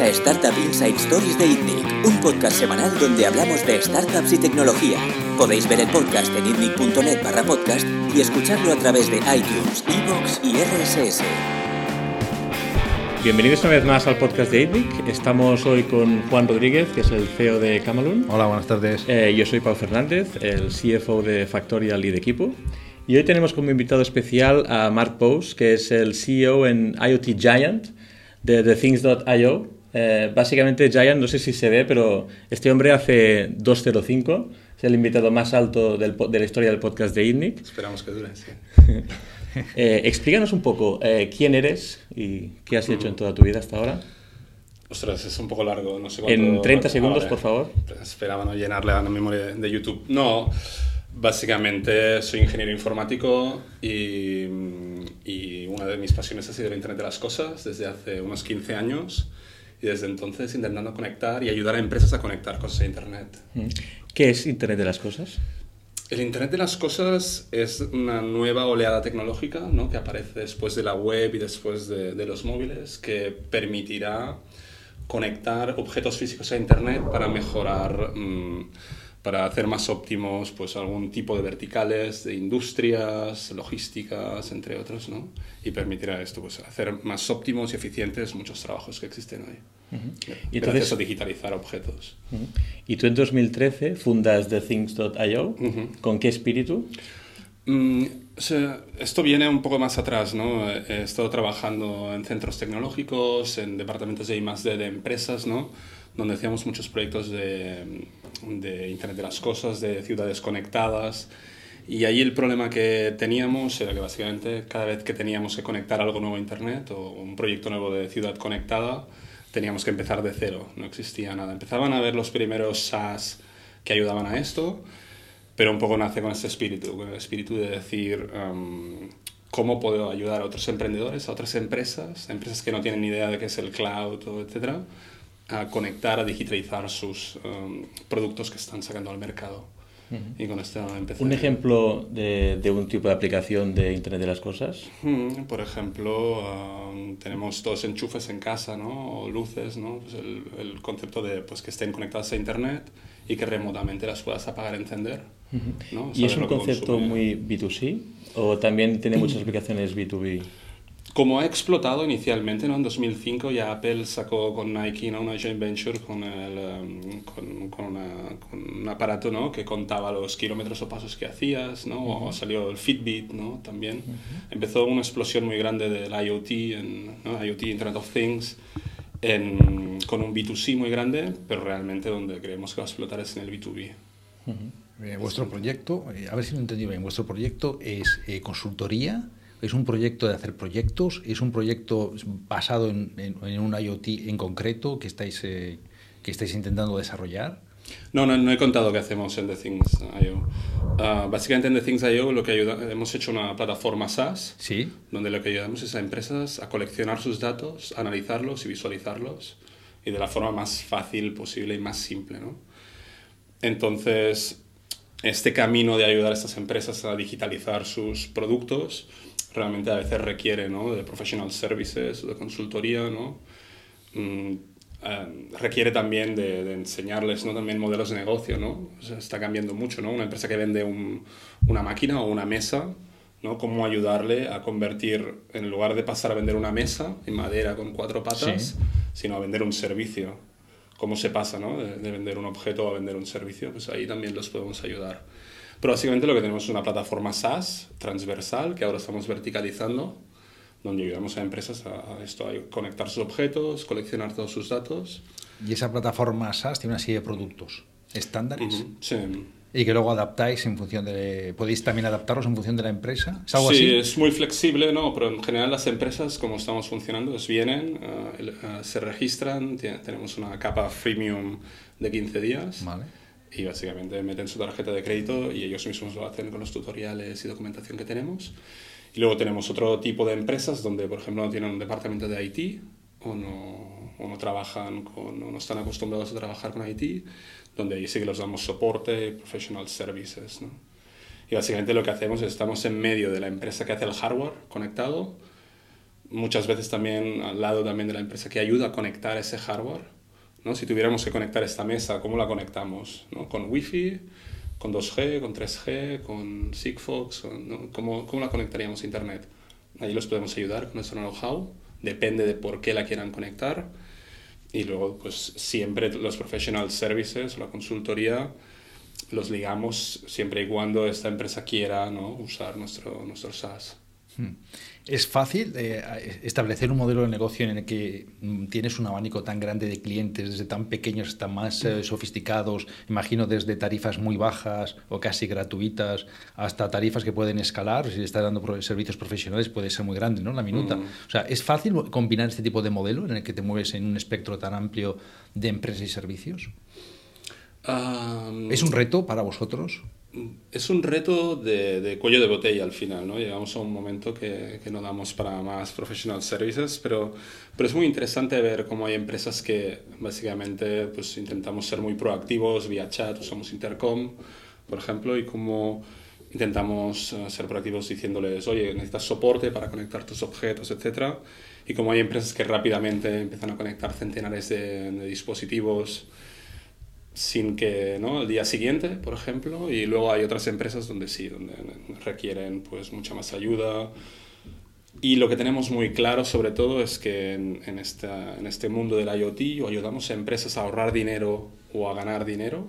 a Startup Inside Stories de ITNIC, un podcast semanal donde hablamos de startups y tecnología. Podéis ver el podcast en itnic.net barra podcast y escucharlo a través de iTunes, Evox y RSS. Bienvenidos una vez más al podcast de ITNIC. Estamos hoy con Juan Rodríguez, que es el CEO de Camalún. Hola, buenas tardes. Eh, yo soy Pau Fernández, el CFO de Factorial y de equipo. Y hoy tenemos como invitado especial a Mark Pose, que es el CEO en IoT Giant de TheThings.io. Eh, básicamente Giant, no sé si se ve, pero este hombre hace 205. Es el invitado más alto del, de la historia del podcast de ITNIC. Esperamos que dure, sí. eh, explícanos un poco eh, quién eres y qué has hecho en toda tu vida hasta ahora. Ostras, es un poco largo, no sé cuánto... En 30 segundos, vale. por favor. Esperaba no llenarle a la memoria de YouTube. No, básicamente soy ingeniero informático y, y, una de mis pasiones ha sido el Internet de las Cosas desde hace unos 15 años y desde entonces intentando conectar y ayudar a empresas a conectar cosas a Internet. ¿Qué es Internet de las Cosas? El Internet de las Cosas es una nueva oleada tecnológica ¿no? que aparece después de la web y después de, de los móviles que permitirá conectar objetos físicos a Internet para mejorar, mmm, para hacer más óptimos pues, algún tipo de verticales de industrias, logísticas, entre otros, ¿no? y permitirá esto, pues, hacer más óptimos y eficientes muchos trabajos que existen hoy. Uh -huh. Y entonces a digitalizar objetos. Uh -huh. Y tú en 2013 fundas TheThings.io. Uh -huh. ¿Con qué espíritu? Mm, o sea, esto viene un poco más atrás, ¿no? He estado trabajando en centros tecnológicos, en departamentos de I+D de empresas, ¿no? Donde hacíamos muchos proyectos de, de Internet de las Cosas, de ciudades conectadas. Y ahí el problema que teníamos era que básicamente cada vez que teníamos que conectar algo nuevo a Internet o un proyecto nuevo de ciudad conectada, teníamos que empezar de cero, no existía nada. Empezaban a ver los primeros SaaS que ayudaban a esto, pero un poco nace con este espíritu, con el espíritu de decir um, cómo puedo ayudar a otros emprendedores, a otras empresas, empresas que no tienen ni idea de qué es el cloud, etcétera, a conectar, a digitalizar sus um, productos que están sacando al mercado. Uh -huh. Y con esto empecé. ¿Un ejemplo de, de, un tipo de aplicación de Internet de las Cosas? Hmm, por ejemplo, um, tenemos todos enchufes en casa, ¿no? O luces, ¿no? Pues el, el, concepto de pues, que estén conectadas a Internet y que remotamente las puedas apagar encender. Uh -huh. ¿no? ¿Y es un concepto consume. muy B2C o también tiene muchas aplicaciones B2B? Como ha explotado inicialmente, ¿no? en 2005 ya Apple sacó con Nike ¿no? una joint venture con, el, um, con, con, una, con, un aparato ¿no? que contaba los kilómetros o pasos que hacías, ¿no? Uh -huh. o salió el Fitbit ¿no? también. Uh -huh. Empezó una explosión muy grande del IoT, en, ¿no? IoT Internet of Things, en, con un B2C muy grande, pero realmente donde creemos que va a explotar es en el B2B. Uh -huh. eh, vuestro proyecto, eh, a ver si lo entendí bien, vuestro proyecto es eh, consultoría, es un proyecto de hacer proyectos, es un proyecto basado en, en, en un IoT en concreto que estáis, eh, que estáis intentando desarrollar. No, no, no he contado qué hacemos en The Things.io. Uh, básicamente en The Things.io lo que ayuda, hemos hecho una plataforma SaaS, ¿Sí? donde lo que ayudamos es a empresas a coleccionar sus datos, analizarlos y visualizarlos, y de la forma más fácil posible y más simple. ¿no? Entonces, este camino de ayudar a estas empresas a digitalizar sus productos realmente a veces requiere ¿no? de professional services, de consultoría, ¿no? Mm, Uh, requiere también de, de, enseñarles ¿no? también modelos de negocio, ¿no? O sea, está cambiando mucho, ¿no? Una empresa que vende un, una máquina o una mesa, ¿no? Cómo ayudarle a convertir, en lugar de pasar a vender una mesa en madera con cuatro patas, sí. sino a vender un servicio. ¿Cómo se pasa, ¿no? De, de, vender un objeto a vender un servicio? Pues ahí también los podemos ayudar. Pero básicamente lo que tenemos es una plataforma SaaS transversal que ahora estamos verticalizando donde ayudamos a empresas a, a, esto, a conectar sus objetos, coleccionar todos sus datos. Y esa plataforma SaaS tiene una serie de productos estándares. Uh -huh. Sí. Y que luego adaptáis en función de... ¿Podéis también adaptarlos en función de la empresa? ¿Es algo sí, así? es muy flexible, ¿no? Pero en general las empresas, como estamos funcionando, es vienen, uh, uh, se registran, tenemos una capa freemium de 15 días. Vale. Y básicamente meten su tarjeta de crédito y ellos mismos lo hacen con los tutoriales y documentación que tenemos. Y luego tenemos otro tipo de empresas donde, por ejemplo, no tienen un departamento de IT o no, o no trabajan o no están acostumbrados a trabajar con IT, donde ahí sí que les damos soporte, professional services. ¿no? Y básicamente lo que hacemos es estamos en medio de la empresa que hace el hardware conectado, muchas veces también al lado también de la empresa que ayuda a conectar ese hardware. ¿No? Si tuviéramos que conectar esta mesa, ¿cómo la conectamos? ¿no? ¿Con Wi-Fi? ¿Con 2G? ¿Con 3G? ¿Con Sigfox? ¿no? ¿Cómo, ¿Cómo, la conectaríamos a Internet? Ahí los podemos ayudar con nuestro know-how. Depende de por qué la quieran conectar. Y luego, pues siempre los professional services, la consultoría, los ligamos siempre y cuando esta empresa quiera ¿no? usar nuestro, nuestro SaaS. Hmm. ¿Es fácil eh, establecer un modelo de negocio en el que mm, tienes un abanico tan grande de clientes, desde tan pequeños hasta más eh, sofisticados? Imagino desde tarifas muy bajas o casi gratuitas hasta tarifas que pueden escalar. Si estás dando servicios profesionales puede ser muy grande, ¿no? La minuta. Mm. O sea, ¿es fácil combinar este tipo de modelo en el que te mueves en un espectro tan amplio de empresas y servicios? ¿Es un reto para vosotros? Es un reto de, cuello de botella al final, ¿no? Llegamos a un momento que, que no damos para más professional services, pero, pero es muy interesante ver cómo hay empresas que básicamente pues intentamos ser muy proactivos vía chat, usamos intercom, por ejemplo, y cómo intentamos eh, ser proactivos diciéndoles, oye, necesitas soporte para conectar tus objetos, etc. Y como hay empresas que rápidamente empiezan a conectar centenares de, de dispositivos, sin que, ¿no? El día siguiente, por ejemplo, y luego hay otras empresas donde sí, donde requieren pues mucha más ayuda. Y lo que tenemos muy claro sobre todo es que en, en, esta, en este mundo del IoT o ayudamos a empresas a ahorrar dinero o a ganar dinero,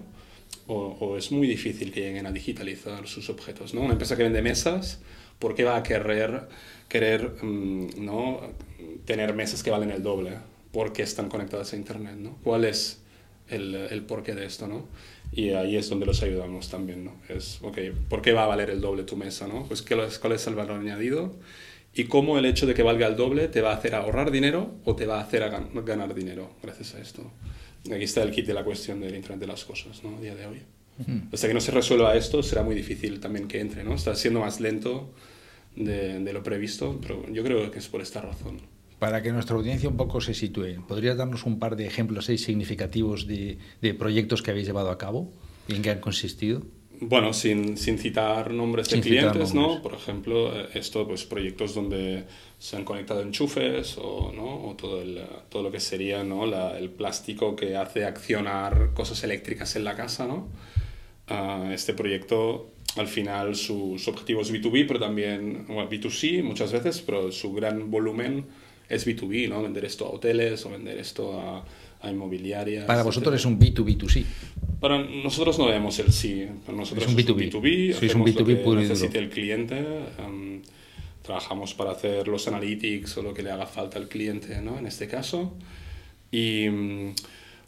o, o, es muy difícil que lleguen a digitalizar sus objetos. ¿no? Una empresa que vende mesas, ¿por qué va a querer, querer mm, ¿no? tener mesas que valen el doble? Porque están conectadas a Internet. ¿no? ¿Cuál es el, el, porqué de esto, ¿no? Y ahí es donde los ayudamos también, ¿no? Es, ok, ¿por qué va a valer el doble tu mesa, ¿no? Pues ¿qué, cuál es el valor añadido y cómo el hecho de que valga el doble te va a hacer ahorrar dinero o te va a hacer a ganar dinero gracias a esto. Aquí está el kit de la cuestión del Internet de las cosas, ¿no? A día de hoy. Hasta que no se resuelva esto, será muy difícil también que entre, ¿no? Está siendo más lento de, de lo previsto, pero yo creo que es por esta razón. Para que nuestra audiencia un poco se sitúe, ¿podrías darnos un par de ejemplos ahí significativos de, de, proyectos que habéis llevado a cabo y en qué han consistido? Bueno, sin, sin citar nombres sin de clientes, nombres. ¿no? Por ejemplo, esto, pues proyectos donde se han conectado enchufes o, ¿no? o todo, el, todo lo que sería ¿no? La, el plástico que hace accionar cosas eléctricas en la casa, ¿no? Uh, este proyecto al final su, su, objetivo es B2B, pero también bueno, B2C muchas veces, pero su gran volumen es B2B, ¿no? Vender esto a hoteles o vender esto a, a inmobiliarias. Para vosotros es un B2B2C. Para nosotros no vemos el sí. Para nosotros es un B2B. Es un B2B. Sí, es un B2B puro y necesite el cliente. Um, trabajamos para hacer los analytics o lo que le haga falta al cliente, ¿no? En este caso. Y... Um,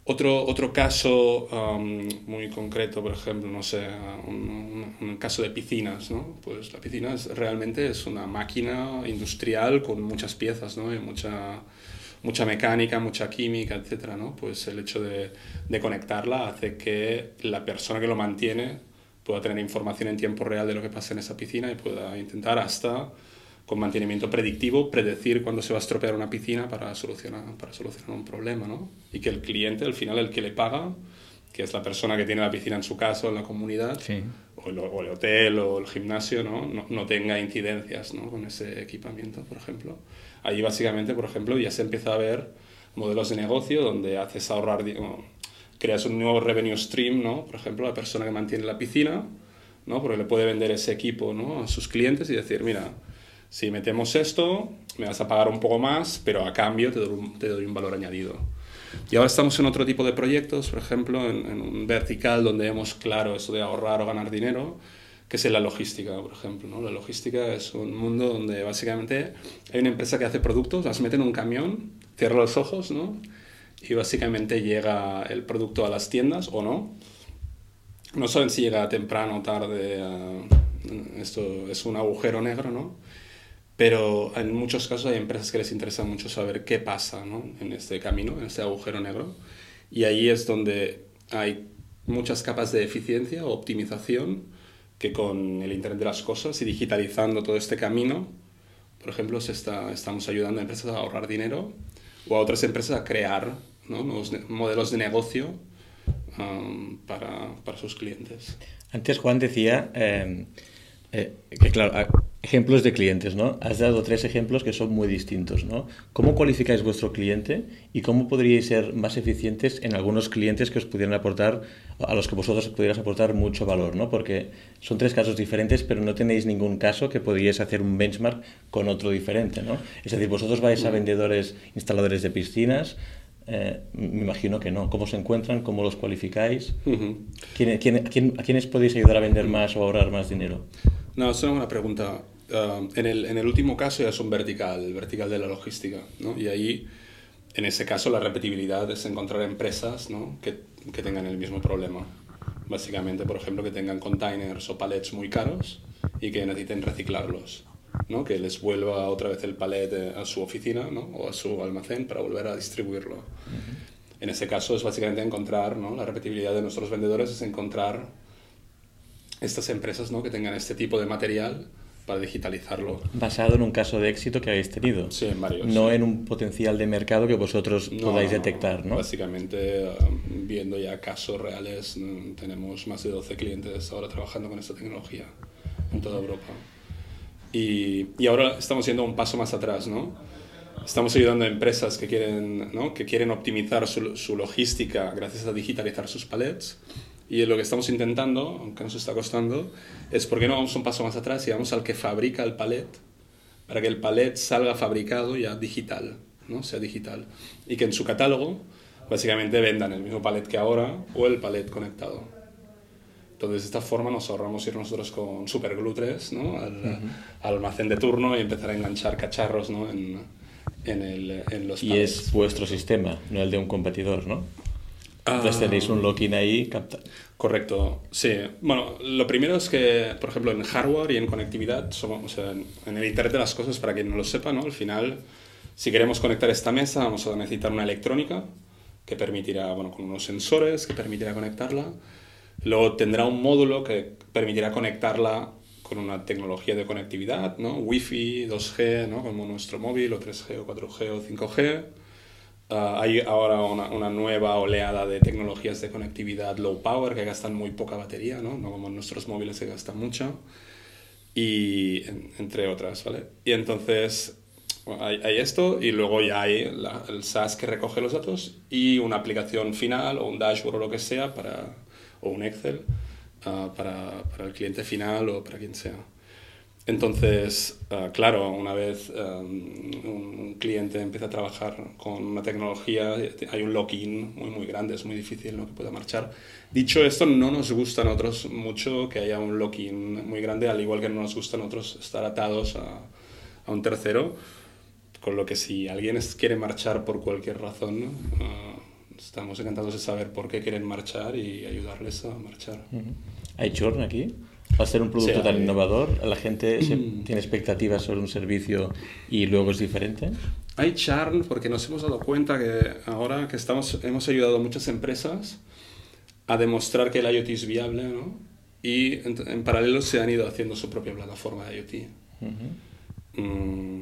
otro, otro caso um, muy concreto, por ejemplo, no sé, un, un, un, caso de piscinas, ¿no? Pues la piscina es, realmente es una máquina industrial con muchas piezas, ¿no? Y mucha, mucha mecánica, mucha química, etcétera, ¿no? Pues el hecho de, de conectarla hace que la persona que lo mantiene pueda tener información en tiempo real de lo que pasa en esa piscina y pueda intentar hasta con mantenimiento predictivo, predecir cuándo se va a estropear una piscina para solucionar, para solucionar un problema, ¿no? Y que el cliente, al final, el que le paga, que es la persona que tiene la piscina en su casa o en la comunidad, sí. o, el, o, el, hotel o el gimnasio, ¿no? No, no, tenga incidencias ¿no? con ese equipamiento, por ejemplo. Ahí, básicamente, por ejemplo, ya se empieza a ver modelos de negocio donde haces ahorrar, bueno, creas un nuevo revenue stream, ¿no? Por ejemplo, la persona que mantiene la piscina, ¿no? Porque le puede vender ese equipo, ¿no? A sus clientes y decir, mira, si metemos esto, me vas a pagar un poco más, pero a cambio te doy un, te doy un valor añadido. Y ahora estamos en otro tipo de proyectos, por ejemplo, en, en, un vertical donde vemos claro eso de ahorrar o ganar dinero, que es en la logística, por ejemplo. ¿no? La logística es un mundo donde básicamente hay una empresa que hace productos, las mete en un camión, cierra los ojos, ¿no? y básicamente llega el producto a las tiendas o no. No saben si llega temprano tarde, uh, esto es un agujero negro, ¿no? Pero en muchos casos hay empresas que les interesa mucho saber qué pasa ¿no? en este camino, en este agujero negro, y ahí es donde hay muchas capas de eficiencia o optimización que con el Internet de las Cosas y digitalizando todo este camino, por ejemplo, se está, estamos ayudando a empresas a ahorrar dinero o a otras empresas a crear ¿no? nuevos modelos de negocio um, para, para, sus clientes. Antes Juan decía eh, eh, que, claro, Ejemplos de clientes, ¿no? Has dado tres ejemplos que son muy distintos, ¿no? ¿Cómo cualificáis vuestro cliente y cómo podríais ser más eficientes en algunos clientes que os pudieran aportar, a los que vosotros pudierais aportar mucho valor, ¿no? Porque son tres casos diferentes, pero no tenéis ningún caso que podríais hacer un benchmark con otro diferente, ¿no? Es decir, vosotros vais a vendedores, instaladores de piscinas, eh, me imagino que no. ¿Cómo se encuentran? ¿Cómo los cualificáis? a quiénes podéis ayudar a vender más o ahorrar más dinero? No, es una pregunta. Um, en, el, en, el, último caso ya es un vertical, vertical de la logística, ¿no? Y ahí, en ese caso, la repetibilidad es encontrar empresas ¿no? que, que, tengan el mismo problema. Básicamente, por ejemplo, que tengan containers o palets muy caros y que necesiten reciclarlos. ¿no? Que les vuelva otra vez el palet eh, a su oficina ¿no? o a su almacén para volver a distribuirlo. En ese caso es básicamente encontrar, ¿no? la repetibilidad de nuestros vendedores es encontrar estas empresas ¿no? que tengan este tipo de material para digitalizarlo. Basado en un caso de éxito que habéis tenido. Sí, en varios. No en un potencial de mercado que vosotros podáis detectar, ¿no? Básicamente, um, viendo ya casos reales, mm, tenemos más de 12 clientes ahora trabajando con esta tecnología en toda Europa. Y, y ahora estamos yendo un paso más atrás, ¿no? Estamos ayudando a empresas que quieren, ¿no? que quieren optimizar su, su logística gracias a digitalizar sus palets y lo que estamos intentando, aunque nos está costando, es por qué no vamos un paso más atrás y vamos al que fabrica el palet para que el palet salga fabricado ya digital, ¿no? sea digital. Y que en su catálogo básicamente vendan el mismo palet que ahora o el palet conectado. Entonces, de esta forma nos ahorramos ir nosotros con Superglue 3 ¿no? al, almacén de turno y empezar a enganchar cacharros ¿no? en, en, el, en los Y es vuestro sistema, no el de un competidor, ¿no? Entonces tenéis un login ahí. Correcto, sí. Bueno, lo primero es que, por ejemplo, en hardware y en conectividad, somos, o sea, en el Internet de las cosas, para quien no lo sepa, ¿no? al final, si queremos conectar esta mesa, vamos a necesitar una electrónica que permitirá, bueno, con unos sensores que permitirá conectarla. Luego tendrá un módulo que permitirá conectarla con una tecnología de conectividad, ¿no? Wi-Fi, 2G, ¿no? como nuestro móvil, o 3G, o 4G, o 5G Ah, hay ahora una, una, nueva oleada de tecnologías de conectividad low power que gastan muy poca batería, ¿no? no como nuestros móviles que gastan mucho, y entre otras, ¿vale? Y entonces hay, hay, esto y luego ya hay el SaaS que recoge los datos y una aplicación final o un dashboard o lo que sea para, o un Excel uh, para, para el cliente final o para quien sea. Entonces, ah, claro, una vez un cliente empieza a trabajar con una tecnología, hay un lock-in muy, muy grande, es muy difícil ¿no? que pueda marchar. Dicho esto, no nos gusta a nosotros mucho que haya un lock-in muy grande, al igual que no nos gusta a nosotros estar atados a, a un tercero, con lo que si alguien quiere marchar por cualquier razón, uh, estamos encantados de saber por qué quieren marchar y ayudarles a marchar. ¿Hay churn aquí? Va a ser un producto tan innovador, la gente tiene expectativas sobre un servicio y luego es diferente. Hay churn porque nos hemos dado cuenta que ahora que estamos, hemos ayudado a muchas empresas a demostrar que el IoT es viable, ¿no? Y en, paralelo se han ido haciendo su propia plataforma de IoT. Mm.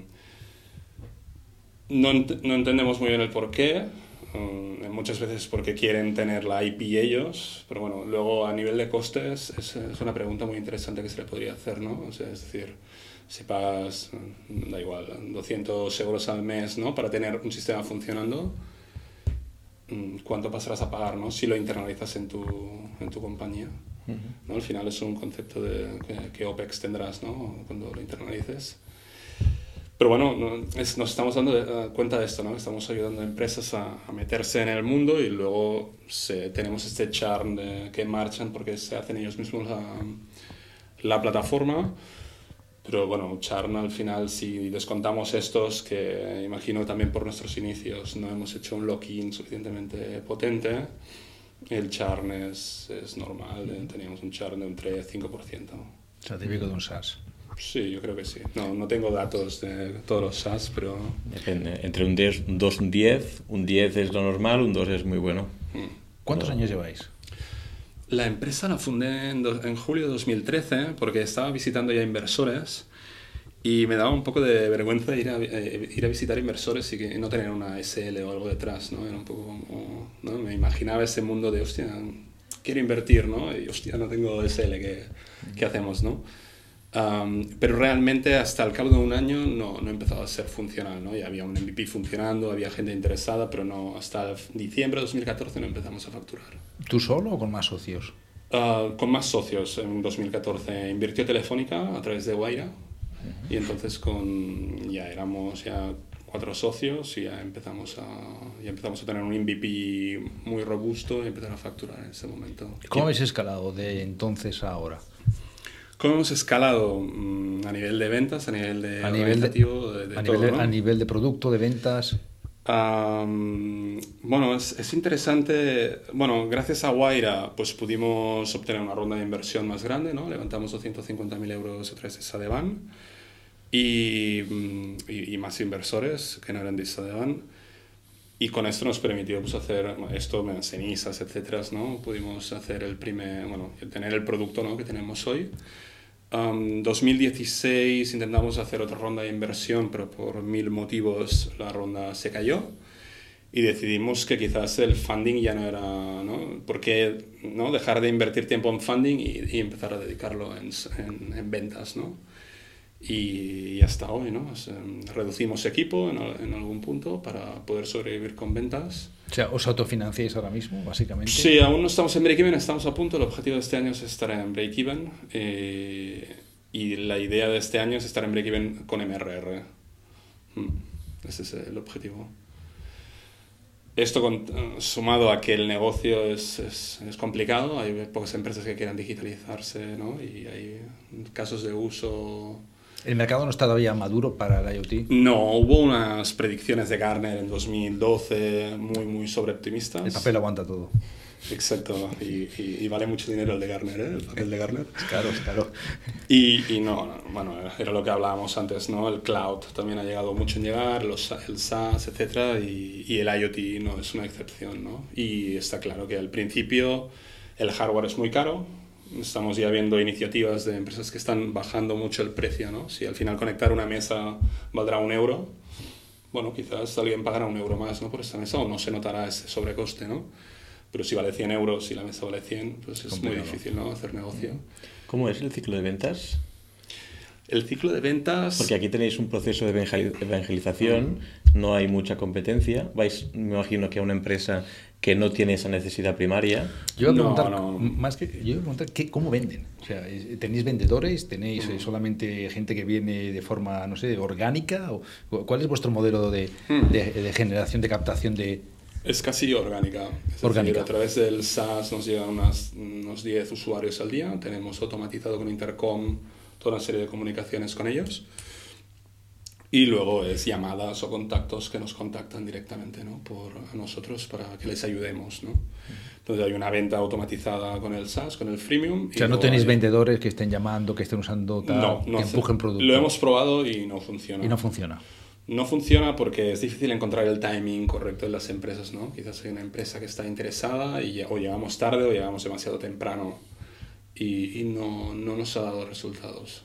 no, no entendemos muy bien el por qué, Mm, muchas veces porque quieren tener la IP ellos, pero bueno, luego a nivel de costes es, es una pregunta muy interesante que se le podría hacer, ¿no? O sea, es decir, si pagas, mm, da igual, 200 euros al mes, ¿no? Para tener un sistema funcionando, mm, ¿cuánto pasarás a pagar, ¿no? Si lo internalizas en tu, en tu compañía. ¿no? Al final es un concepto de que, OPEX tendrás, ¿no? Cuando lo internalices. Pero bueno, nos estamos dando eh, cuenta de esto, ¿no? Estamos ayudando a empresas a, meterse en el mundo y luego se, tenemos este charm de que marchan porque se hacen ellos mismos la, la plataforma. Pero bueno, charm al final, si descontamos estos, que imagino también por nuestros inicios no hemos hecho un lock-in suficientemente potente, el charm es, es normal, eh, teníamos un charm de un 3-5%. O sea, típico de un SaaS. Sí, yo creo que sí. No, no tengo datos de todos los SaaS, pero... Depende. Entre un 2 y un 10, un 10 es lo normal, un 2 es muy bueno. Mm. ¿Cuántos años lleváis? La empresa la fundé en, en, julio de 2013 porque estaba visitando ya inversores y me daba un poco de vergüenza ir a, eh, ir a visitar inversores y que no tener una SL o algo detrás, ¿no? Era un poco como, ¿no? Me imaginaba ese mundo de, hostia, quiero invertir, ¿no? Y hostia, no tengo SL, ¿qué, qué hacemos, no? Um, pero realmente hasta el cabo de un año no, no empezado a ser funcional, ¿no? Ya había un MVP funcionando, había gente interesada, pero no hasta diciembre de 2014 no empezamos a facturar. ¿Tú solo o con más socios? Uh, con más socios en 2014. Invirtió Telefónica a través de Guaira y entonces con, ya éramos ya cuatro socios y ya empezamos a, ya empezamos a tener un MVP muy robusto y empezar a facturar en ese momento. ¿Cómo habéis escalado de entonces a ahora? ¿Cómo hemos escalado mm, a nivel de ventas, a nivel de a nivel de, de, de a, todo, nivel, ¿no? a nivel de producto, de ventas? Um, bueno, es, es, interesante. Bueno, gracias a Guaira, pues pudimos obtener una ronda de inversión más grande, ¿no? Levantamos 250.000 euros a través de Sadeban y, mm, y, y, más inversores que no eran de Sadeban. Y con esto nos permitió pues, hacer esto, cenizas, etcétera, ¿no? Pudimos hacer el primer, bueno, tener el producto ¿no? que tenemos hoy. Um, 2016 intentamos hacer otra ronda de inversión, pero por mil motivos la ronda se cayó y decidimos que quizás el funding ya no era, ¿no? ¿Por qué no? dejar de invertir tiempo en funding y, y empezar a dedicarlo en, en, en, ventas, ¿no? Y hasta hoy, ¿no? reducimos equipo en, en, algún punto para poder sobrevivir con ventas. O sea, ¿os autofinanciáis ahora mismo, básicamente? Sí, aún no estamos en break-even, estamos a punto. El objetivo de este año es estar en break-even. Eh, y la idea de este año es estar en break-even con MRR. Hmm, ese es el objetivo. Esto con, sumado a que el negocio es, es, es, complicado, hay pocas empresas que quieran digitalizarse ¿no? y hay casos de uso ¿El mercado no está todavía maduro para el IoT? No, hubo unas predicciones de Gartner en 2012 muy, muy sobreoptimistas. El papel aguanta todo. Exacto, y, y, y, vale mucho dinero el de Gartner, ¿eh? el papel de Gartner. Es caro, es caro. Y, y no, bueno, era lo que hablábamos antes, ¿no? El cloud también ha llegado mucho en llegar, los, el SaaS, etcétera, y, y el IoT no es una excepción, ¿no? Y está claro que al principio el hardware es muy caro, estamos ya viendo iniciativas de empresas que están bajando mucho el precio, ¿no? Si al final conectar una mesa valdrá un euro, bueno, quizás alguien pagará un euro más, ¿no? Por esa mesa o no se notará ese sobrecoste, ¿no? Pero si vale 100 euros y la mesa vale 100, pues es muy difícil, ¿no? Hacer negocio. ¿Cómo es el ciclo de ventas? El ciclo de ventas... Porque aquí tenéis un proceso de evangelización, no hay mucha competencia. Vais, me imagino que a una empresa que no tiene esa necesidad primaria. Yo iba a preguntar, no, no. Más que, yo iba a preguntar ¿qué, cómo venden. O sea, ¿tenéis vendedores? ¿Tenéis mm. solamente gente que viene de forma, no sé, orgánica? ¿O, ¿Cuál es vuestro modelo de, mm. de, de generación, de captación de, es casi orgánica. Es orgánica. Decir, a través del SaaS nos llegan unas, unos 10 usuarios al día. Tenemos automatizado con Intercom toda una serie de comunicaciones con ellos. Y luego es llamadas o contactos que nos contactan directamente ¿no? por nosotros para que les ayudemos. ¿no? Entonces hay una venta automatizada con el SaaS, con el freemium. O sea, no tenéis hay... vendedores que estén llamando, que estén usando tal, no, no que empujen productos. Lo hemos probado y no funciona. Y no funciona. No funciona porque es difícil encontrar el timing correcto en las empresas, ¿no? Quizás hay una empresa que está interesada y o llegamos tarde o llegamos demasiado temprano y, y no, no nos ha dado resultados.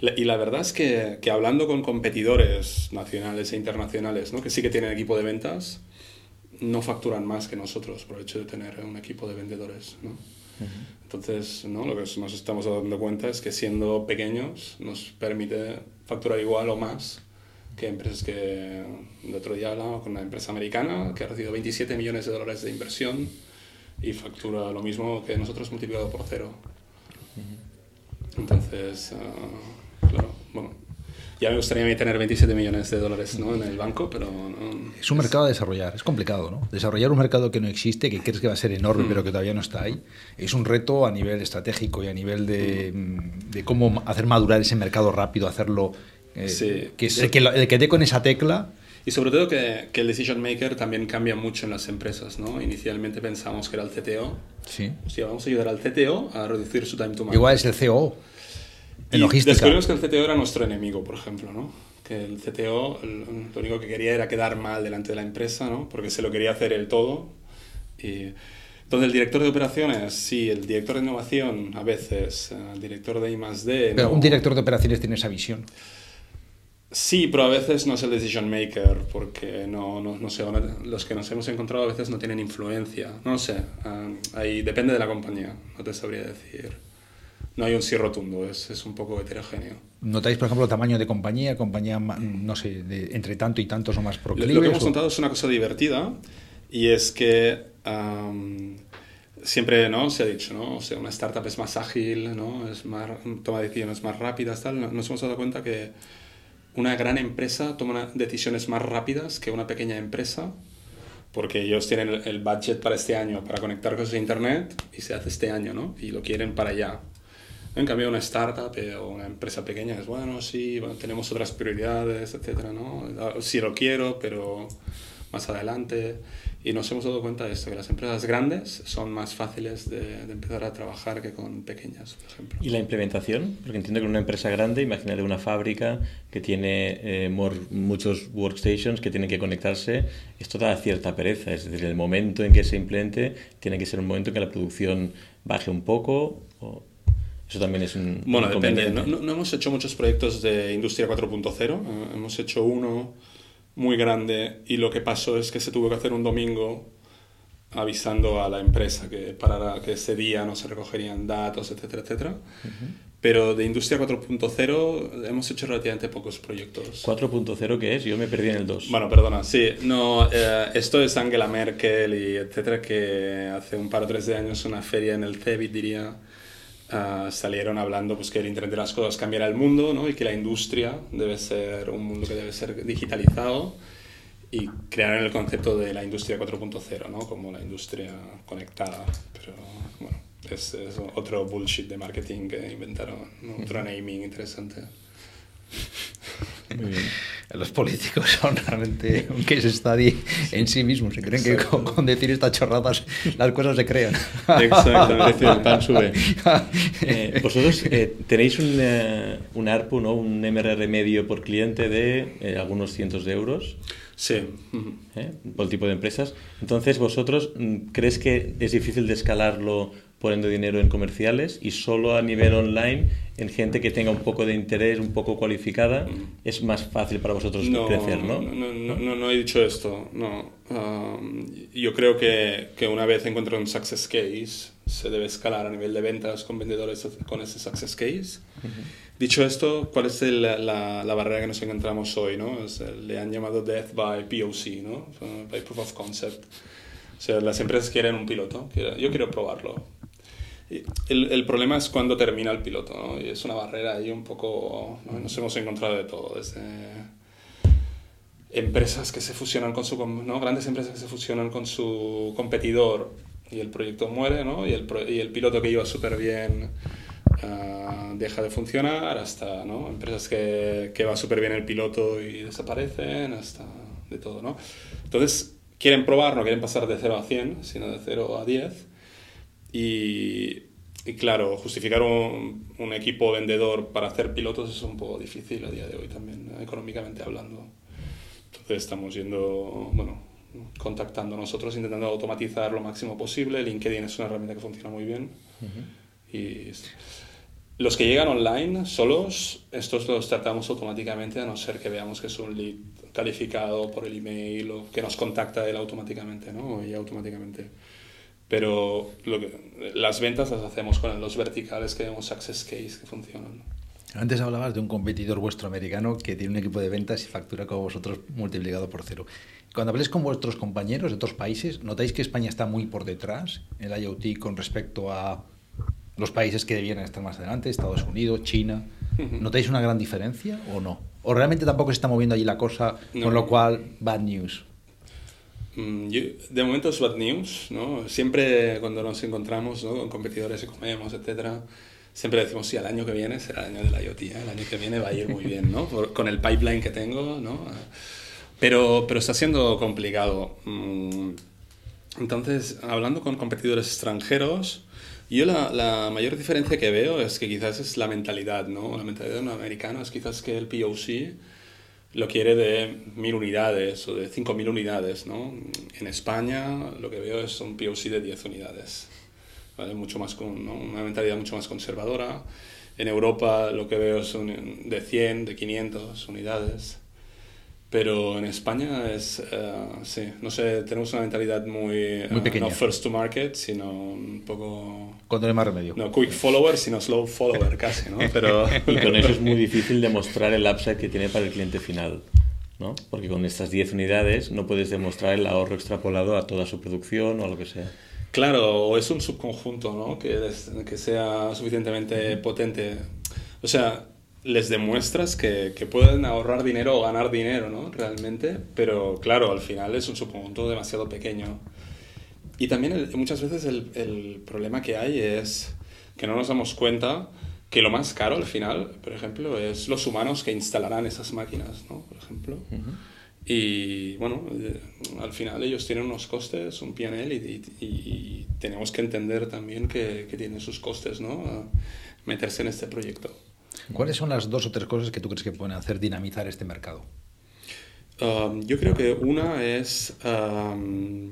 Y la verdad es que, que, hablando con competidores nacionales e internacionales, ¿no? que sí que tienen equipo de ventas, no facturan más que nosotros por el hecho de tener un equipo de vendedores. ¿no? Uh -huh. Entonces, ¿no? lo que nos estamos dando cuenta es que siendo pequeños nos permite facturar igual o más que empresas que el otro día hablaba con una empresa americana que ha recibido 27 millones de dólares de inversión y factura lo mismo que nosotros multiplicado por cero. Entonces... Uh, claro, bueno, ya me gustaría tener 27 millones de dólares ¿no? en el banco, pero no, Es un mercado a desarrollar, es complicado, ¿no? Desarrollar un mercado que no existe, que crees que va a ser enorme, mm. pero que todavía no está ahí, es un reto a nivel estratégico y a nivel de, mm. de cómo hacer madurar ese mercado rápido, hacerlo... Eh, sí. que, el que, que dé con esa tecla y sobre todo que, que, el decision maker también cambia mucho en las empresas, ¿no? Inicialmente pensamos que era el CTO. Sí. Hostia, vamos a ayudar al CTO a reducir su time to market. Igual es el COO. Y logística. descubrimos que el CTO era nuestro enemigo, por ejemplo, ¿no? Que el CTO lo único que quería era quedar mal delante de la empresa, ¿no? Porque se lo quería hacer él todo. Y entonces el director de operaciones, sí, el director de innovación a veces, el director de I+D... Pero no. un director de operaciones tiene esa visión. Sí, pero a veces no es el decision maker, porque no, no, no sé, los que nos hemos encontrado a veces no tienen influencia. No sé, um, ahí depende de la compañía, no te sabría decir. No hay un sí rotundo, es, es un poco heterogéneo. ¿Notáis, por ejemplo, tamaño de compañía? ¿Compañía, no sé, de entre tanto y tanto son más proclives? Lo que hemos notado es una cosa divertida y es que siempre ¿no? se ha dicho, ¿no? O sea, una startup es más ágil, ¿no? Es más, toma decisiones más rápidas, tal. Nos hemos dado cuenta que una gran empresa toma decisiones más rápidas que una pequeña empresa porque ellos tienen el, budget para este año para conectar cosas a internet y se hace este año, ¿no? Y lo quieren para allá. En cambio, una startup eh, o una empresa pequeña es, bueno, sí, bueno, tenemos otras prioridades, etcétera, ¿no? Sí lo quiero, pero más adelante. Y nos hemos dado cuenta de esto, que las empresas grandes son más fáciles de, empezar a trabajar que con pequeñas, por ejemplo. ¿Y la implementación? Porque entiendo que una empresa grande, imagínate una fábrica que tiene eh, muchos workstations que tienen que conectarse, esto da cierta pereza. Es decir, el momento en que se implemente tiene que ser un momento en que la producción baje un poco. O... Eso también es un. Bueno, depende. No, no, hemos hecho muchos proyectos de Industria 4.0. Eh, hemos hecho uno muy grande y lo que pasó es que se tuvo que hacer un domingo avisando a la empresa que para que ese día no se recogerían datos, etcétera, etcétera. Pero de Industria 4.0 hemos hecho relativamente pocos proyectos. ¿4.0 qué es? Yo me perdí en el 2. Bueno, perdona, sí. No, eh, esto es Angela Merkel y etcétera, que hace un par o tres de años una feria en el CEBIT, diría, Ah, salieron hablando pues, que el Internet de las Cosas cambiará el mundo ¿no? y que la industria debe ser un mundo que debe ser digitalizado y crearon el concepto de la industria 4.0 ¿no? como la industria conectada. Pero bueno, es, es, otro bullshit de marketing que inventaron, otro naming interesante. Los políticos son realmente un case study en sí mismos. Se creen que con, decir estas chorradas las cosas se crean. Exactamente, el pan sube. Eh, vosotros eh, tenéis un, eh, un ARPU, ¿no? un MRR medio por cliente de algunos cientos de euros. Sí. Por el tipo de empresas. Entonces, ¿vosotros mm, crees que es difícil de escalarlo poniendo dinero en comerciales y solo a nivel online, en gente que tenga un poco de interés, un poco cualificada, es más fácil para vosotros crecer, ¿no? No, no, no, he dicho esto, no. Um, yo creo que, que, una vez encuentro un success case, se debe escalar a nivel de ventas con vendedores con ese success case. Dicho esto, ¿cuál es la, la, barrera que nos encontramos hoy? ¿no? Es, le han llamado Death by POC, ¿no? by Proof of Concept. O sea, las empresas quieren un piloto. Yo quiero probarlo el, el, problema es cuando termina el piloto, ¿no? Y es una barrera ahí un poco... Nos hemos encontrado de todo, desde empresas que se fusionan con su... ¿no? Grandes empresas que se fusionan con su competidor y el proyecto muere, ¿no? Y el, y el piloto que iba súper bien uh, deja de funcionar, hasta ¿no? empresas que, que va súper bien el piloto y desaparecen, hasta de todo, ¿no? Entonces, quieren probar, no quieren pasar de 0 a 100, sino de 0 a 10 y, y claro, justificar un, un, equipo vendedor para hacer pilotos es un poco difícil a día de hoy también, económicamente hablando. Entonces estamos yendo, bueno, contactando nosotros, intentando automatizar lo máximo posible. LinkedIn es una herramienta que funciona muy bien. Y los que llegan online solos, estos los tratamos automáticamente, a no ser que veamos que es un lead calificado por el email o que nos contacta él automáticamente, ¿no? Y automáticamente pero lo que, las ventas las hacemos con los verticales que vemos Access Case que funcionan. Antes hablabas de un competidor vuestro americano que tiene un equipo de ventas y factura con vosotros multiplicado por cero. Cuando habléis con vuestros compañeros de otros países, ¿notáis que España está muy por detrás en el IoT con respecto a los países que debieran estar más adelante, Estados Unidos, China? ¿Notáis una gran diferencia o no? ¿O realmente tampoco se está moviendo allí la cosa, con lo cual, bad news? Mm, de momento es bad news, ¿no? Siempre cuando nos encontramos ¿no? con competidores y comemos, etcétera, siempre decimos, sí, el año que viene será el año de la IoT, ¿eh? el año que viene va a ir muy bien, ¿no? con el pipeline que tengo, ¿no? Pero, pero está siendo complicado. Mm, entonces, hablando con competidores extranjeros, yo la, la, mayor diferencia que veo es que quizás es la mentalidad, ¿no? La mentalidad de un americano es quizás que el POC lo quiere de mil unidades o de cinco mil unidades. ¿no? En España lo que veo es un POC de 10 unidades, ¿vale? mucho más con una mentalidad mucho más conservadora. En Europa lo que veo es de 100, de 500 unidades. Pero en España es, eh, sí, no sé, tenemos una mentalidad muy, Muy eh, pequeña. no first to market, sino un poco, Cuando no hay más remedio. no quick follower, sino slow follower casi, ¿no? Pero, Y con eso es muy difícil demostrar el upside que tiene para el cliente final, ¿no? Porque con estas 10 unidades no puedes demostrar el ahorro extrapolado a toda su producción o a lo que sea. Claro, o es un subconjunto, ¿no? Que, des- que sea suficientemente potente. O sea, les demuestras que, que pueden ahorrar dinero o ganar dinero, ¿no? Realmente, pero claro, al final es un subconjunto demasiado pequeño. Y también el- muchas veces el, el problema que hay es que no nos damos cuenta que lo más caro al final, por ejemplo, es los humanos que instalarán esas máquinas, ¿no? Por ejemplo. Y bueno, eh, al final ellos tienen unos costes, un PNL, y, y- y tenemos que entender también que, que tienen sus costes, ¿no? A meterse en este proyecto. ¿Cuáles son las dos o tres cosas que tú crees que pueden hacer dinamizar este mercado? Um, yo creo que una es um,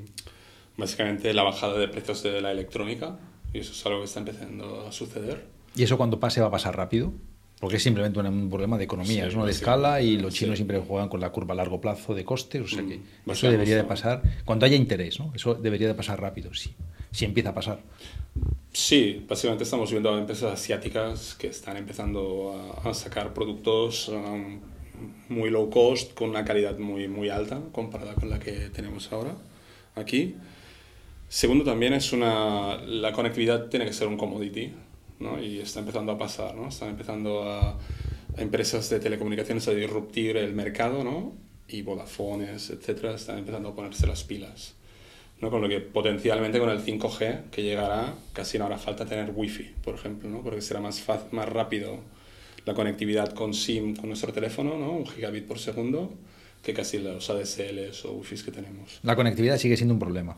básicamente la bajada de precios de la electrónica, y eso es algo que está empezando a suceder. ¿Y eso cuando pase va a pasar rápido? Porque es simplemente un, problema de economía, Sí, es uno de escala y los Sí. chinos siempre juegan con la curva a largo plazo de costes, o sea que Mm, eso debería de pasar cuando haya interés, ¿no? Eso debería de pasar rápido, sí. Si empieza a pasar. Sí, básicamente estamos viendo a empresas asiáticas que están empezando a, sacar productos um, muy low cost con una calidad muy, muy alta comparada con la que tenemos ahora aquí. Segundo, también es una, la conectividad tiene que ser un commodity, ¿no? Y está empezando a pasar, ¿no? Están empezando a, a empresas de telecomunicaciones a disruptir el mercado, ¿no? Y Vodafones, etcétera, están empezando a ponerse las pilas. ¿No? Con lo que potencialmente con el 5G que llegará casi no hará falta tener wifi, por ejemplo, ¿no? Porque será más, fácil, más rápido la conectividad con SIM con nuestro teléfono, ¿no? Un gigabit por segundo, que casi los ADSLs o wifis que tenemos. La conectividad sigue siendo un problema.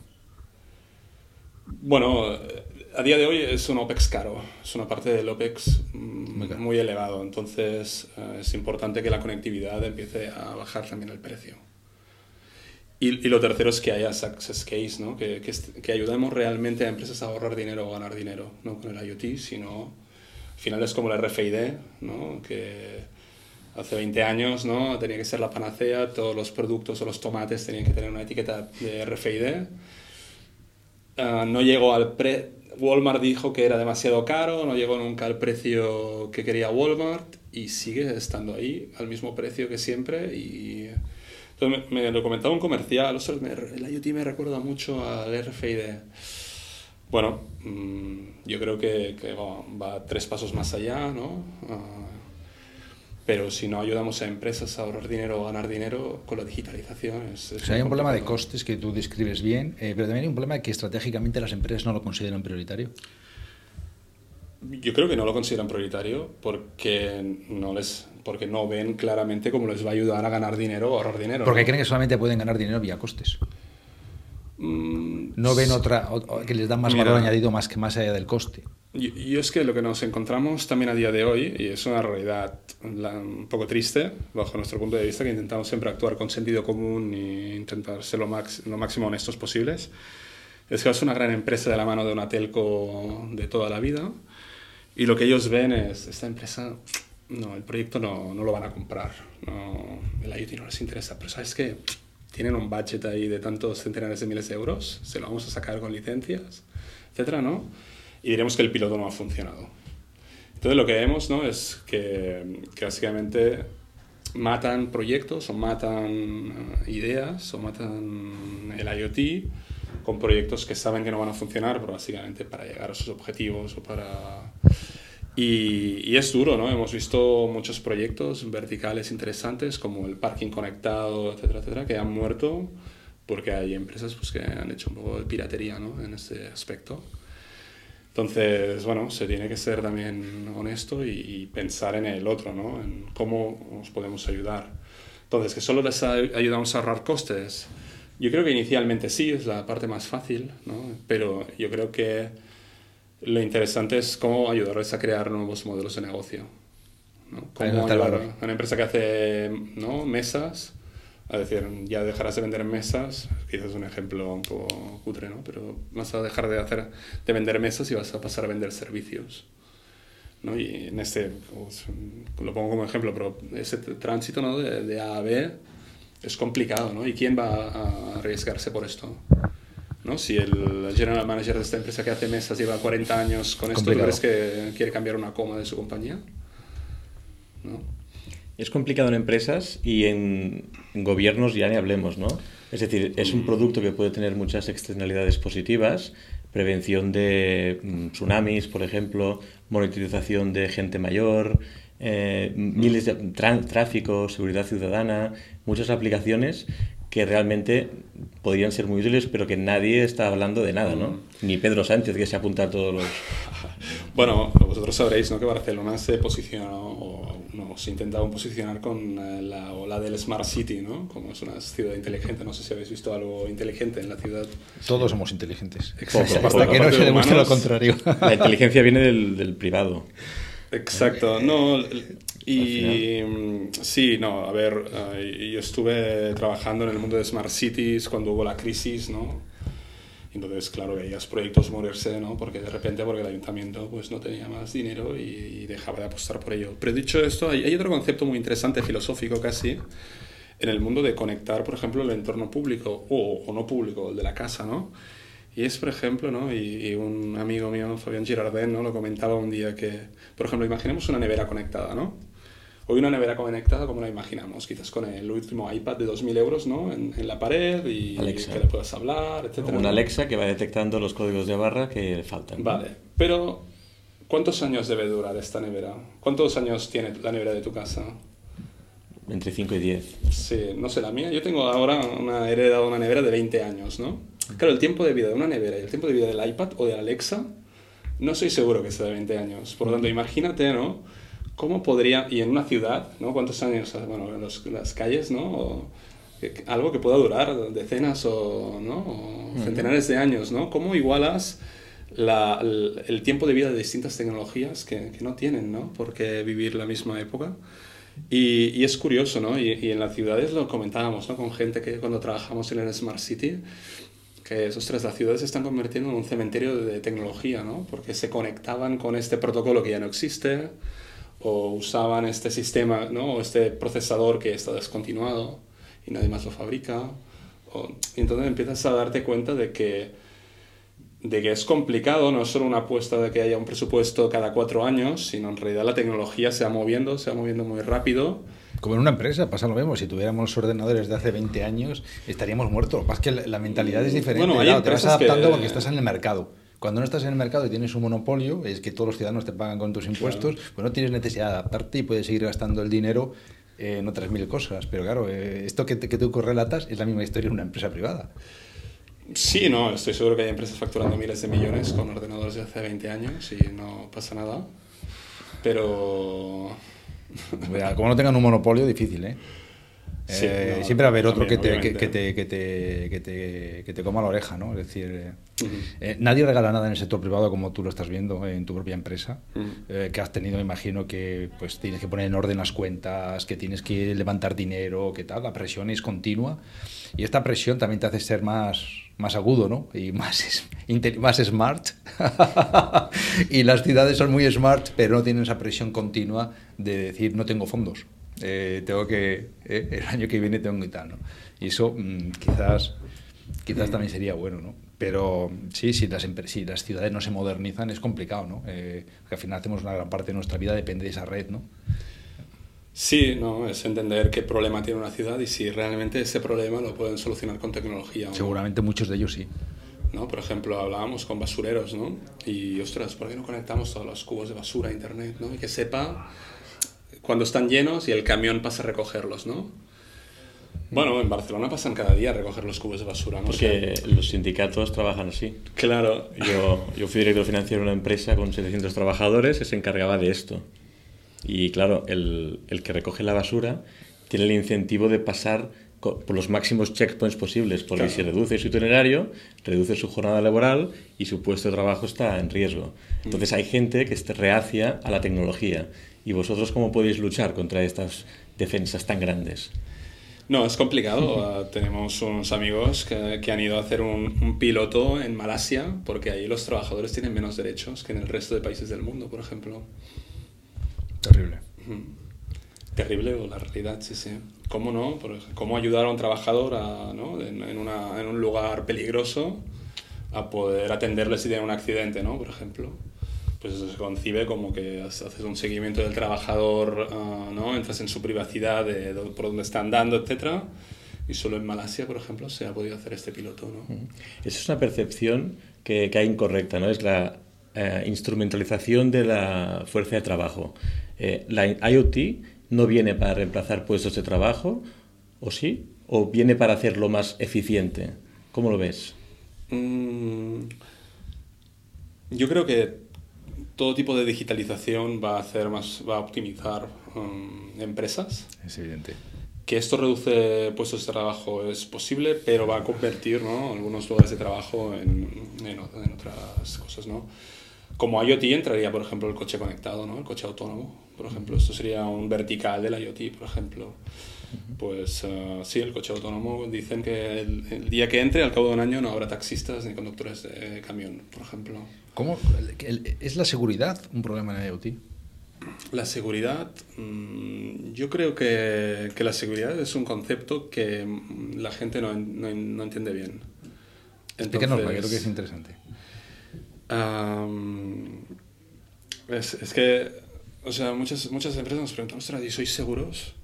Bueno, eh, a día de hoy es un OPEX caro, es una parte del OPEX mm, muy elevado, entonces eh, es importante que la conectividad empiece a bajar también el precio. Y, y lo tercero es que haya success case, ¿no? que, que, que ayudemos realmente a empresas a ahorrar dinero o ganar dinero, no con el IoT, sino al final es como el RFID, ¿no? que hace 20 años ¿no? tenía que ser la panacea, todos los productos o los tomates tenían que tener una etiqueta de RFID. Ah, no llegó al pre Walmart dijo que era demasiado caro, no llegó nunca al precio que quería Walmart y sigue estando ahí al mismo precio que siempre y entonces me, me lo comentaba un comercial, me- el IoT me recuerda mucho al RFID. Bueno, mm, yo creo que, que va, va tres pasos más allá, ¿no? Ah, pero si no ayudamos a empresas a ahorrar dinero o ganar dinero con la digitalización es... es O sea, hay un problema de costes que tú describes bien, eh, pero también hay un problema de que estratégicamente las empresas no lo consideran prioritario. Yo creo que no lo consideran prioritario porque no, les, porque no ven claramente cómo les va a ayudar a ganar dinero o ahorrar dinero. Porque ¿no? creen que solamente pueden ganar dinero vía costes. Mm, No ven otra, o- que les dan más Mira. valor añadido más que más allá del coste. Yo, yo es que lo que nos encontramos también a día de hoy, y es una realidad un poco triste, bajo nuestro punto de vista, que intentamos siempre actuar con sentido común e intentar ser lo, max- lo máximo honestos posibles, es que es una gran empresa de la mano de una telco de toda la vida, y lo que ellos ven es, esta empresa, no, el proyecto no, no lo van a comprar, no, el IoT no les interesa, pero ¿sabes qué? Tienen un budget ahí de tantos centenares de miles de euros, se lo vamos a sacar con licencias, etcétera, ¿no? Y diremos que el piloto no ha funcionado. Entonces lo que vemos ¿no? es que, que básicamente matan proyectos o matan eh, ideas o matan el IoT con proyectos que saben que no van a funcionar, pero básicamente para llegar a sus objetivos o para... Y, y es duro, ¿no? Hemos visto muchos proyectos verticales interesantes como el parking conectado, etcétera, etcétera, que han muerto porque hay empresas pues, que han hecho un poco de piratería ¿no? en ese aspecto. Entonces, bueno, se tiene que ser también honesto y, y pensar en el otro, ¿no? En cómo nos podemos ayudar. Entonces, que solo les ay- ayudamos a ahorrar costes. Yo creo que inicialmente sí, es la parte más fácil, ¿no? Pero yo creo que lo interesante es cómo ayudarles a crear nuevos modelos de negocio. ¿no? Cómo ayudar a una empresa que hace ¿no? mesas, a decir, ya dejarás de vender mesas, quizás es un ejemplo un poco cutre, ¿no? Pero vas a dejar de, hacer, de vender mesas y vas a pasar a vender servicios. ¿no? Y en este, pues, lo pongo como ejemplo, pero ese tránsito ¿no? de, de A a B es complicado, ¿no? ¿Y quién va a arriesgarse por esto? ¿No? Si el general manager de esta empresa que hace mesas lleva 40 años con esto, ¿tú crees que quiere cambiar una coma de su compañía? ¿No? Es complicado en empresas y en, gobiernos ya ni hablemos, ¿no? Es decir, es un producto que puede tener muchas externalidades positivas, prevención de mm, tsunamis, por ejemplo, monitorización de gente mayor, eh, miles de tráfico, seguridad ciudadana, muchas aplicaciones que realmente podrían ser muy útiles, pero que nadie está hablando de nada, ¿no? Mm. Ni Pedro Sánchez, que se apunta a todos los... bueno, vosotros sabréis ¿no? que Barcelona se posicionó, o no, se intentaba posicionar con eh, la ola del Smart City, ¿no? Como es una ciudad inteligente. No sé si habéis visto algo inteligente en la ciudad. Todos somos inteligentes. Exacto. Hasta que no se demuestre lo contrario. La inteligencia viene del, del privado. Exacto. No, y mm, sí, no, a ver, yo estuve trabajando en el mundo de Smart Cities cuando hubo la crisis, ¿no? Entonces, claro, veías proyectos morirse, ¿no? Porque de repente, porque el ayuntamiento pues no tenía más dinero y, dejaba de apostar por ello. Pero dicho esto, hay, hay, otro concepto muy interesante, filosófico casi, en el mundo de conectar, por ejemplo, el entorno público o, o no público, el de la casa, ¿no? Y es, por ejemplo, ¿no? y, un amigo mío, Fabián Girardén, ¿no? lo comentaba un día que, por ejemplo, imaginemos una nevera conectada, ¿no? Hoy una nevera conectada, como la imaginamos, quizás con el último iPad de 2.000 euros ¿no? en, en la pared y que le puedas hablar, etc. Una Alexa que va detectando los códigos de barra que faltan. Vale, pero ¿cuántos años debe durar esta nevera? ¿Cuántos años tiene la nevera de tu casa? Entre 5 y 10. Sí, no sé, la mía. Yo tengo ahora una heredado una nevera de 20 años, ¿no? Claro, el tiempo de vida de una nevera y el tiempo de vida del iPad o de Alexa, no soy seguro que sea de 20 años. Por lo tanto, imagínate, ¿no? ¿Cómo podría, y en una ciudad, ¿no? ¿Cuántos años, bueno, en, las calles, ¿no? algo que pueda durar decenas o, ¿no? centenares de años, ¿no? ¿Cómo igualas la, el, tiempo de vida de distintas tecnologías que, que, no tienen, ¿no? Por qué vivir la misma época. Y, y es curioso, ¿no? Y, y, en las ciudades lo comentábamos, ¿no? Con gente que cuando trabajamos en el Smart City, que, ostras, las ciudades se están convirtiendo en un cementerio de tecnología, ¿no? Porque se conectaban con este protocolo que ya no existe, o usaban este sistema, ¿no? O este procesador que está descontinuado y nadie más lo fabrica. O, y entonces empiezas a darte cuenta de que, de que es complicado, no es solo una apuesta de que haya un presupuesto cada cuatro años, sino en realidad la tecnología se va moviendo, se va moviendo muy rápido. Como en una empresa, pasa lo mismo. Si tuviéramos ordenadores de hace 20 años, estaríamos muertos. Lo que pasa es que la mentalidad es diferente. Bueno, hay te vas adaptando porque estás en el mercado. Cuando no estás en el mercado y tienes un monopolio, es que todos los ciudadanos te pagan con tus impuestos, pues no tienes necesidad de adaptarte y puedes seguir gastando el dinero en otras mil cosas. Pero claro, eh, esto que, que tú correlatas es la misma historia en una empresa privada. Sí, no, estoy seguro que hay empresas facturando miles de millones con ordenadores de hace 20 años y no pasa nada. Pero... Como no tengan un monopolio, difícil, ¿eh? Eh, siempre va a haber otro que te, que, te, que, te, que, te, que te coma la oreja, ¿no? Es decir, eh, eh, nadie regala nada en el sector privado como tú lo estás viendo en tu propia empresa, que has tenido, imagino que pues tienes que poner en orden las cuentas, que tienes que levantar dinero, que tal, la presión es continua y esta presión también te hace ser más, más agudo, ¿no? Y más, más smart. y las ciudades son muy smart, pero no tienen esa presión continua de decir no tengo fondos. Eh, tengo que, eh, el año que viene tengo que tal, ¿no? Y eso mm, quizás, quizás también sería bueno, ¿no? Pero sí, si las, si las ciudades no se modernizan es complicado, ¿no? Eh, porque al final hacemos una gran parte de nuestra vida depende de esa red, ¿no? Sí, no, es entender qué problema tiene una ciudad y si realmente ese problema lo pueden solucionar con tecnología. Seguramente muchos de ellos sí. ¿no? Por ejemplo, hablábamos con basureros, ¿no? Y, ostras, ¿por qué no conectamos todos los cubos de basura a Internet, ¿no? Y que sepa cuando están llenos y el camión pasa a recogerlos, ¿no? Bueno, en Barcelona pasan cada día a recoger los cubos de basura. ¿no? Porque los sindicatos trabajan así. Claro. Yo, yo fui director financiero de una empresa con 700 trabajadores que se encargaba de esto. Y claro, el, el que recoge la basura tiene el incentivo de pasar por los máximos checkpoints posibles, porque si reduce su itinerario, reduce su jornada laboral y su puesto de trabajo está en riesgo. Entonces hay gente que esté reacia a la tecnología ¿Y vosotros cómo podéis luchar contra estas defensas tan grandes? No, es complicado. Ah, tenemos unos amigos que, que, han ido a hacer un, un, piloto en Malasia porque ahí los trabajadores tienen menos derechos que en el resto de países del mundo, por ejemplo. Terrible. terrible o la realidad, sí, sí. ¿Cómo no? ¿Cómo ayudar a un trabajador a, ¿no? en, en, una, en, un lugar peligroso a poder atenderle si tiene un accidente, ¿no? Por ejemplo. Pues eso se concibe como que haces un seguimiento del trabajador, uh, ¿no? Entras en su privacidad de, de, por dónde está andando, etcétera. Y solo en Malasia, por ejemplo, se ha podido hacer este piloto, ¿no? Esa es una percepción que, que hay incorrecta, ¿no? Es la eh, instrumentalización de la fuerza de trabajo. Eh, la IoT no viene para reemplazar puestos de trabajo, ¿o sí? ¿O viene para hacerlo más eficiente? ¿Cómo lo ves? Mm, yo creo que todo tipo de digitalización va a hacer más, va a optimizar um, empresas. Es evidente. Que esto reduce puestos de trabajo es posible, pero va a convertir ¿no? algunos lugares de trabajo en, en, en otras cosas, ¿no? Como IoT entraría, por ejemplo, el coche conectado, ¿no? el coche autónomo. Por ejemplo, esto sería un vertical del IoT, por ejemplo. Pues uh, sí, el coche autónomo dicen que el, el, día que entre, al cabo de un año, no habrá taxistas ni conductores de camión, por ejemplo. ¿Cómo? ¿Es la seguridad un problema en IoT? La seguridad, mmm, yo creo que, que, la seguridad es un concepto que la gente no, no, no entiende bien. Explícanos, creo que es interesante. Um, es, es, que, o sea, muchas, muchas empresas nos preguntan, ostras, ¿y sois seguros?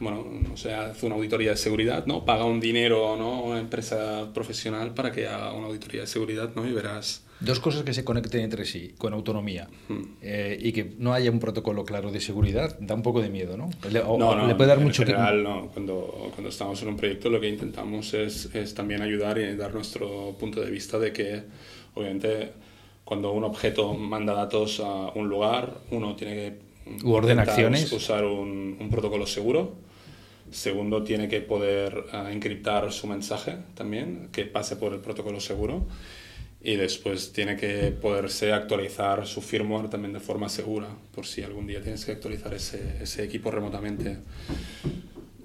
Bueno, o sea, hace una auditoría de seguridad, ¿no? Paga un dinero, ¿no? A una empresa profesional para que haga una auditoría de seguridad, ¿no? Y verás... Dos cosas que se conecten entre sí, con autonomía, hmm. eh, y que no haya un protocolo claro de seguridad, da un poco de miedo, ¿no? Le, o, no, no, le puede dar en mucho general, no. Cuando, cuando estamos en un proyecto lo que intentamos es, es también ayudar y dar nuestro punto de vista de que, obviamente, cuando un objeto manda datos a un lugar, uno tiene que U orden acciones. usar un, un, protocolo seguro. Segundo, tiene que poder uh, encriptar su mensaje también, que pase por el protocolo seguro. Y después tiene que poderse actualizar su firmware también de forma segura, por si algún día tienes que actualizar ese, ese equipo remotamente.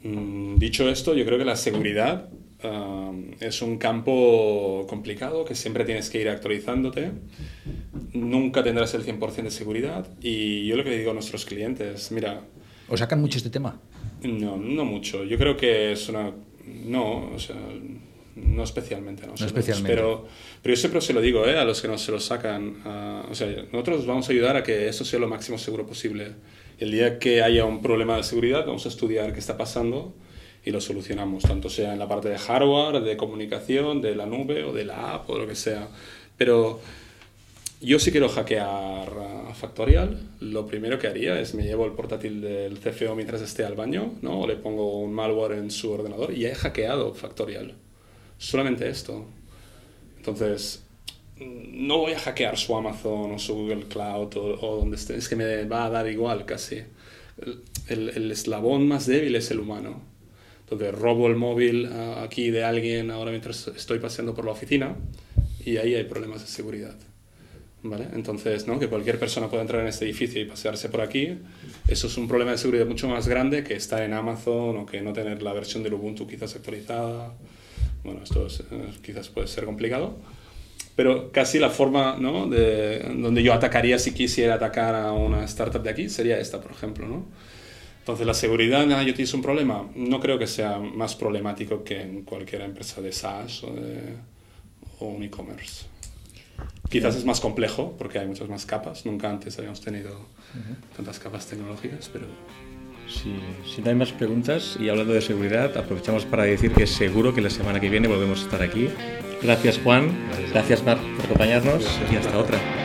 Mm, dicho esto, yo creo que la seguridad Um, es un campo complicado que siempre tienes que ir actualizándote. Nunca tendrás el 100% de seguridad. Y yo lo que le digo a nuestros clientes, mira... ¿Os sacan mucho este tema? No, no mucho. Yo creo que es una... No, o sea, no especialmente. No, especialmente. Pero, pero yo siempre se lo digo ¿eh? a los que nos se lo sacan. Uh, o sea, nosotros vamos a ayudar a que esto sea lo máximo seguro posible. El día que haya un problema de seguridad, vamos a estudiar qué está pasando y lo solucionamos, tanto sea en la parte de hardware, de comunicación, de la nube o de la app o lo que sea. Pero yo si quiero hackear Factorial, lo primero que haría es me llevo el portátil del CFO mientras esté al baño, ¿no? o le pongo un malware en su ordenador y he hackeado Factorial. Solamente esto. Entonces, no voy a hackear su Amazon o su Google Cloud o, o donde esté, es que me va a dar igual casi. El, el, el eslabón más débil es el humano entonces robo el móvil uh, aquí de alguien ahora mientras estoy paseando por la oficina y ahí hay problemas de seguridad. Entonces, ¿no? que cualquier persona pueda entrar en este edificio y pasearse por aquí, eso es un problema de seguridad mucho más grande que estar en Amazon o que no tener la versión del Ubuntu quizás actualizada. Bueno, esto es, eh, quizás puede ser complicado, pero casi la forma ¿no? de, donde yo atacaría si quisiera atacar a una startup de aquí sería esta, por ejemplo. ¿no? Entonces, ¿la seguridad en IoT es un problema? No creo que sea más problemático que en cualquier empresa de SaaS o, de, o un e-commerce. Quizás es más complejo porque hay muchas más capas. Nunca antes habíamos tenido tantas capas tecnológicas, pero... Sí, si no hay más preguntas y hablando de seguridad, aprovechamos para decir que seguro que la semana que viene volvemos a estar aquí. Gracias Juan, gracias Marc por acompañarnos gracias, y hasta otra.